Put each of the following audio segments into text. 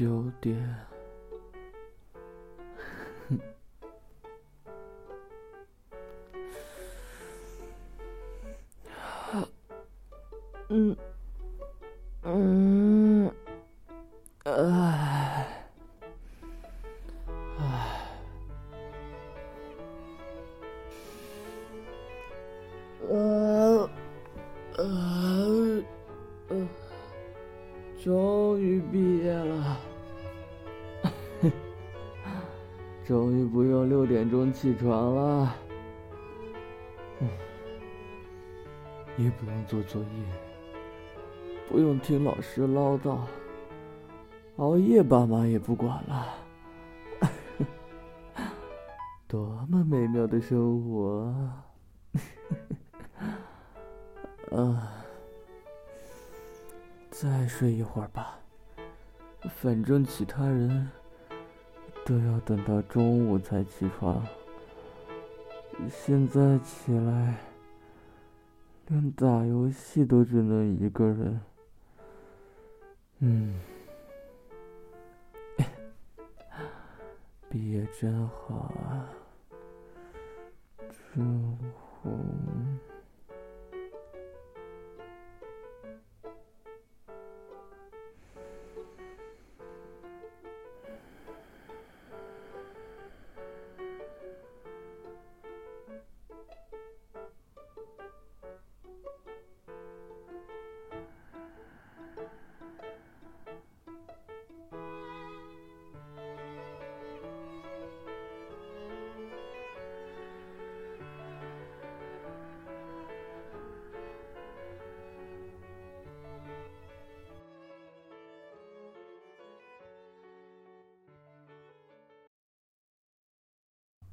九点。嗯，嗯，终于不用六点钟起床了，也不用做作业。不用听老师唠叨，熬夜爸妈也不管了，多么美妙的生活！啊，再睡一会儿吧，反正其他人都要等到中午才起床，现在起来，连打游戏都只能一个人。嗯，毕业真好啊，真好。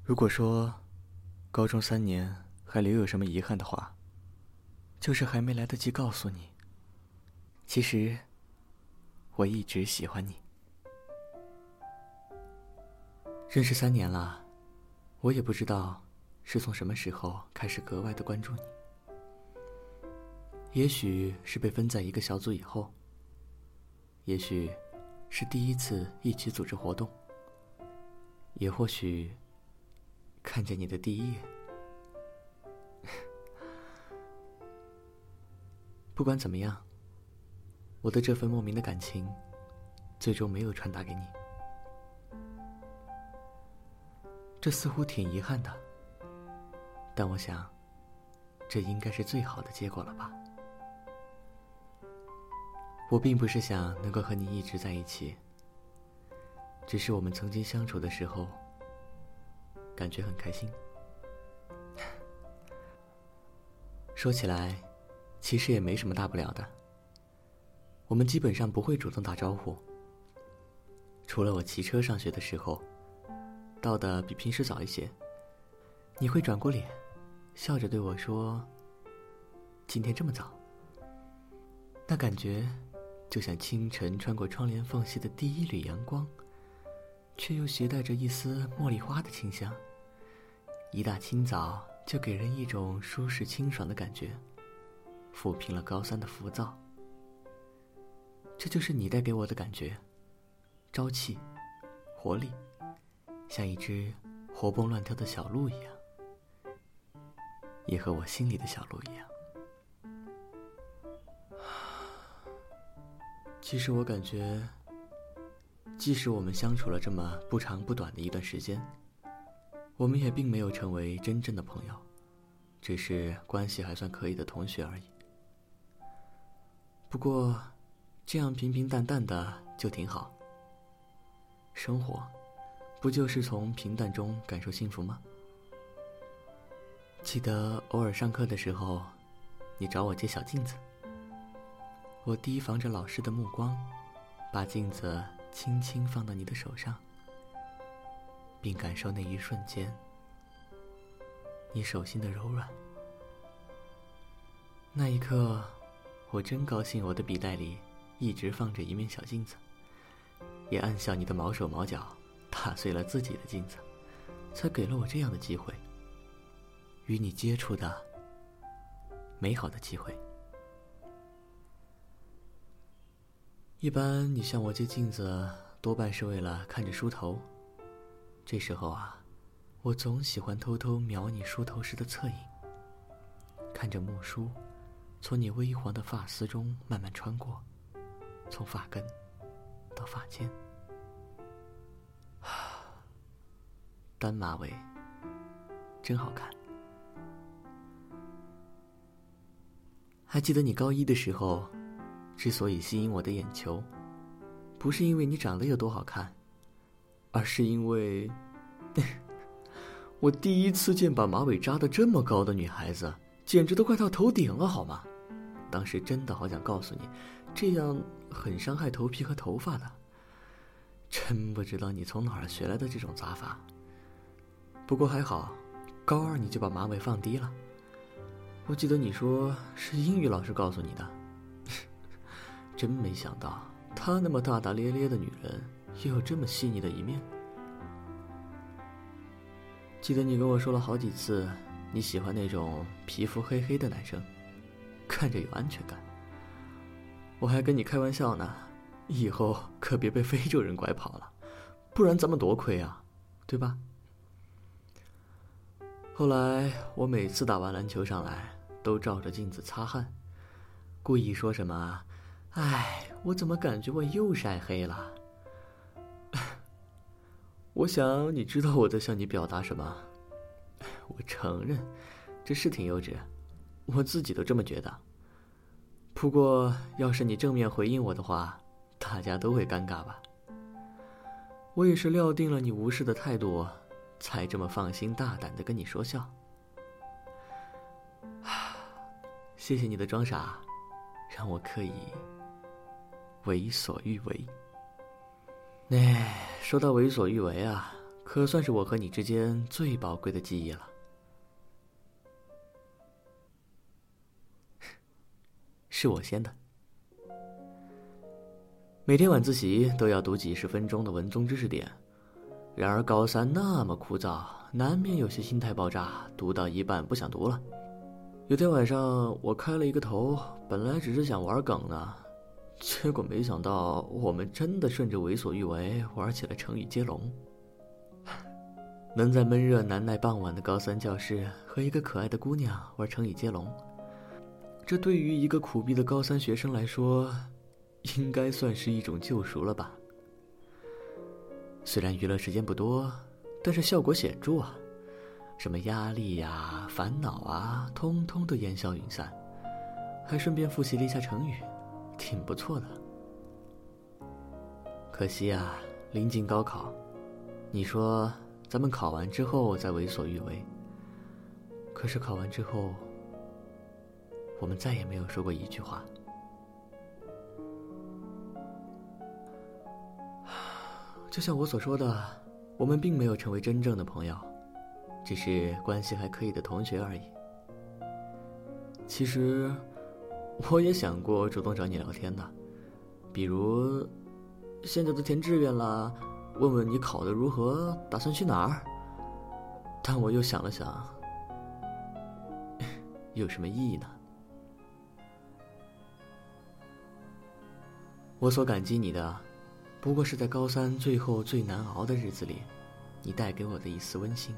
如果说高中三年还留有什么遗憾的话，就是还没来得及告诉你，其实我一直喜欢你。认识三年了，我也不知道是从什么时候开始格外的关注你。也许是被分在一个小组以后，也许是第一次一起组织活动，也或许。看见你的第一眼，不管怎么样，我的这份莫名的感情，最终没有传达给你。这似乎挺遗憾的，但我想，这应该是最好的结果了吧。我并不是想能够和你一直在一起，只是我们曾经相处的时候。感觉很开心。说起来，其实也没什么大不了的。我们基本上不会主动打招呼，除了我骑车上学的时候，到的比平时早一些，你会转过脸，笑着对我说：“今天这么早。”那感觉，就像清晨穿过窗帘缝隙的第一缕阳光，却又携带着一丝茉莉花的清香。一大清早就给人一种舒适清爽的感觉，抚平了高三的浮躁。这就是你带给我的感觉，朝气、活力，像一只活蹦乱跳的小鹿一样，也和我心里的小鹿一样。其实我感觉，即使我们相处了这么不长不短的一段时间。我们也并没有成为真正的朋友，只是关系还算可以的同学而已。不过，这样平平淡淡的就挺好。生活，不就是从平淡中感受幸福吗？记得偶尔上课的时候，你找我借小镜子，我提防着老师的目光，把镜子轻轻放到你的手上。并感受那一瞬间，你手心的柔软。那一刻，我真高兴，我的笔袋里一直放着一面小镜子，也暗笑你的毛手毛脚打碎了自己的镜子，才给了我这样的机会，与你接触的美好的机会。一般你向我借镜子，多半是为了看着梳头。这时候啊，我总喜欢偷偷瞄你梳头时的侧影，看着木梳从你微黄的发丝中慢慢穿过，从发根到发尖。单马尾，真好看。还记得你高一的时候，之所以吸引我的眼球，不是因为你长得有多好看，而是因为，我第一次见把马尾扎的这么高的女孩子，简直都快到头顶了，好吗？当时真的好想告诉你，这样很伤害头皮和头发的。真不知道你从哪儿学来的这种扎法。不过还好，高二你就把马尾放低了。我记得你说是英语老师告诉你的，真没想到她那么大大咧咧的女人也有这么细腻的一面。记得你跟我说了好几次你喜欢那种皮肤黑黑的男生，看着有安全感。我还跟你开玩笑呢，以后可别被非洲人拐跑了，不然咱们多亏啊，对吧？后来我每次打完篮球上来，都照着镜子擦汗，故意说什么：“哎，我怎么感觉我又晒黑了？”我想你知道我在向你表达什么。我承认，这是挺幼稚，我自己都这么觉得。不过要是你正面回应我的话，大家都会尴尬吧？我也是料定了你无视的态度。才这么放心大胆的跟你说笑，谢谢你的装傻，让我可以为所欲为。哎，说到为所欲为啊，可算是我和你之间最宝贵的记忆了。是我先的，每天晚自习都要读几十分钟的文综知识点。然而高三那么枯燥，难免有些心态爆炸，读到一半不想读了。有天晚上我开了一个头，本来只是想玩梗呢，结果没想到我们真的顺着为所欲为玩起了成语接龙。能在闷热难耐傍晚的高三教室和一个可爱的姑娘玩成语接龙，这对于一个苦逼的高三学生来说，应该算是一种救赎了吧。虽然娱乐时间不多，但是效果显著啊！什么压力呀、烦恼啊，通通都烟消云散，还顺便复习了一下成语，挺不错的。可惜啊，临近高考，你说咱们考完之后再为所欲为。可是考完之后，我们再也没有说过一句话。就像我所说的，我们并没有成为真正的朋友，只是关系还可以的同学而已。其实，我也想过主动找你聊天的，比如，现在都填志愿了，问问你考的如何，打算去哪儿。但我又想了想，有什么意义呢？我所感激你的。不过是在高三最后最难熬的日子里，你带给我的一丝温馨。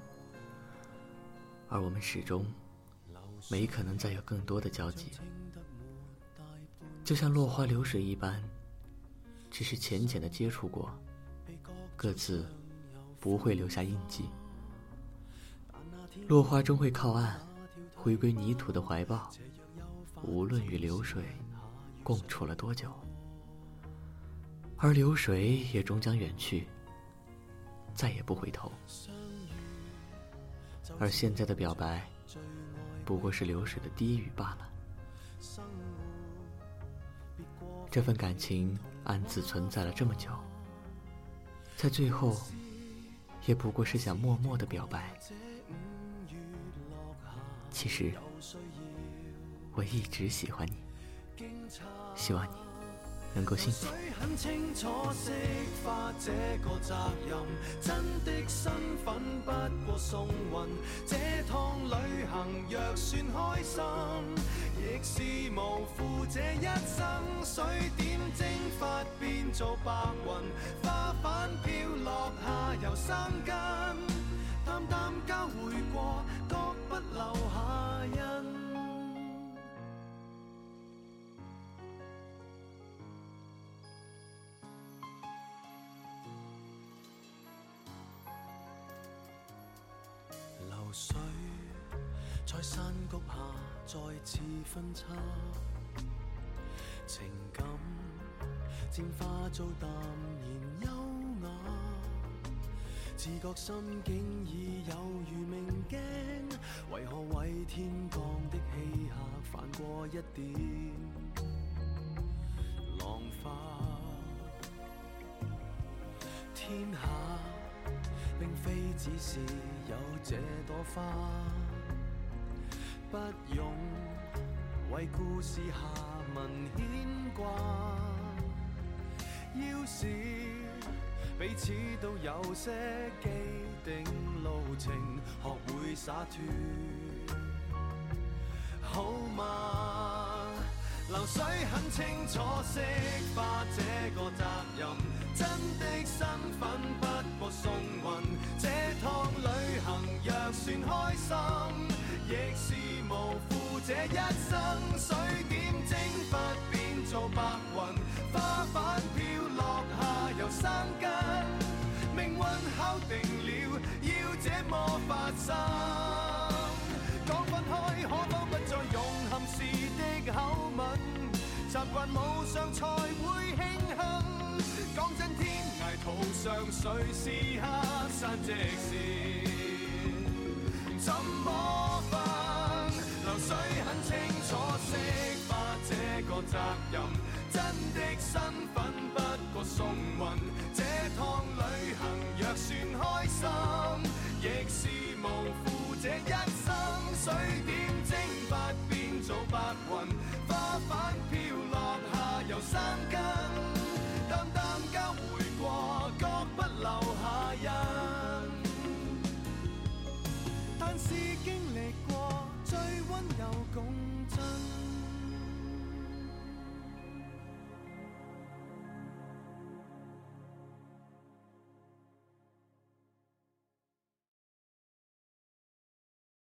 而我们始终没可能再有更多的交集，就像落花流水一般，只是浅浅的接触过，各自不会留下印记。落花终会靠岸，回归泥土的怀抱，无论与流水共处了多久。而流水也终将远去，再也不回头。而现在的表白，不过是流水的低语罢了。这份感情暗自存在了这么久，在最后，也不过是想默默的表白。其实，我一直喜欢你，希望你。能够幸福。很清楚释化这个责任，真的身份不过送运。这趟旅行若算开心，亦是无负这一生。水点蒸发变做白云，花。瓣飘落下又生根，淡淡交汇过，各不留下印。流水在山谷下再次分叉，情感渐化做淡然优雅，自觉心境已有如明镜，为何为天降的欺客犯过一点浪花？天下并非只是有这朵花，不用为故事下文牵挂。要是彼此都有些既定路程，学会洒脱，好吗？流水很清楚，释化这个责任。真的身份不送运，这趟旅行若算开心，亦是无负这一生。水点蒸发变做白云，花瓣飘落下又生根。命运敲定了，要这么发生。讲分开，可否不再用含时的口吻？习惯冇上才会庆幸。讲真，天涯途上谁是黑山即是怎么分？流水很清楚，释化这个责任。真的身份不过送运，这趟旅行若算开心，亦是无负这一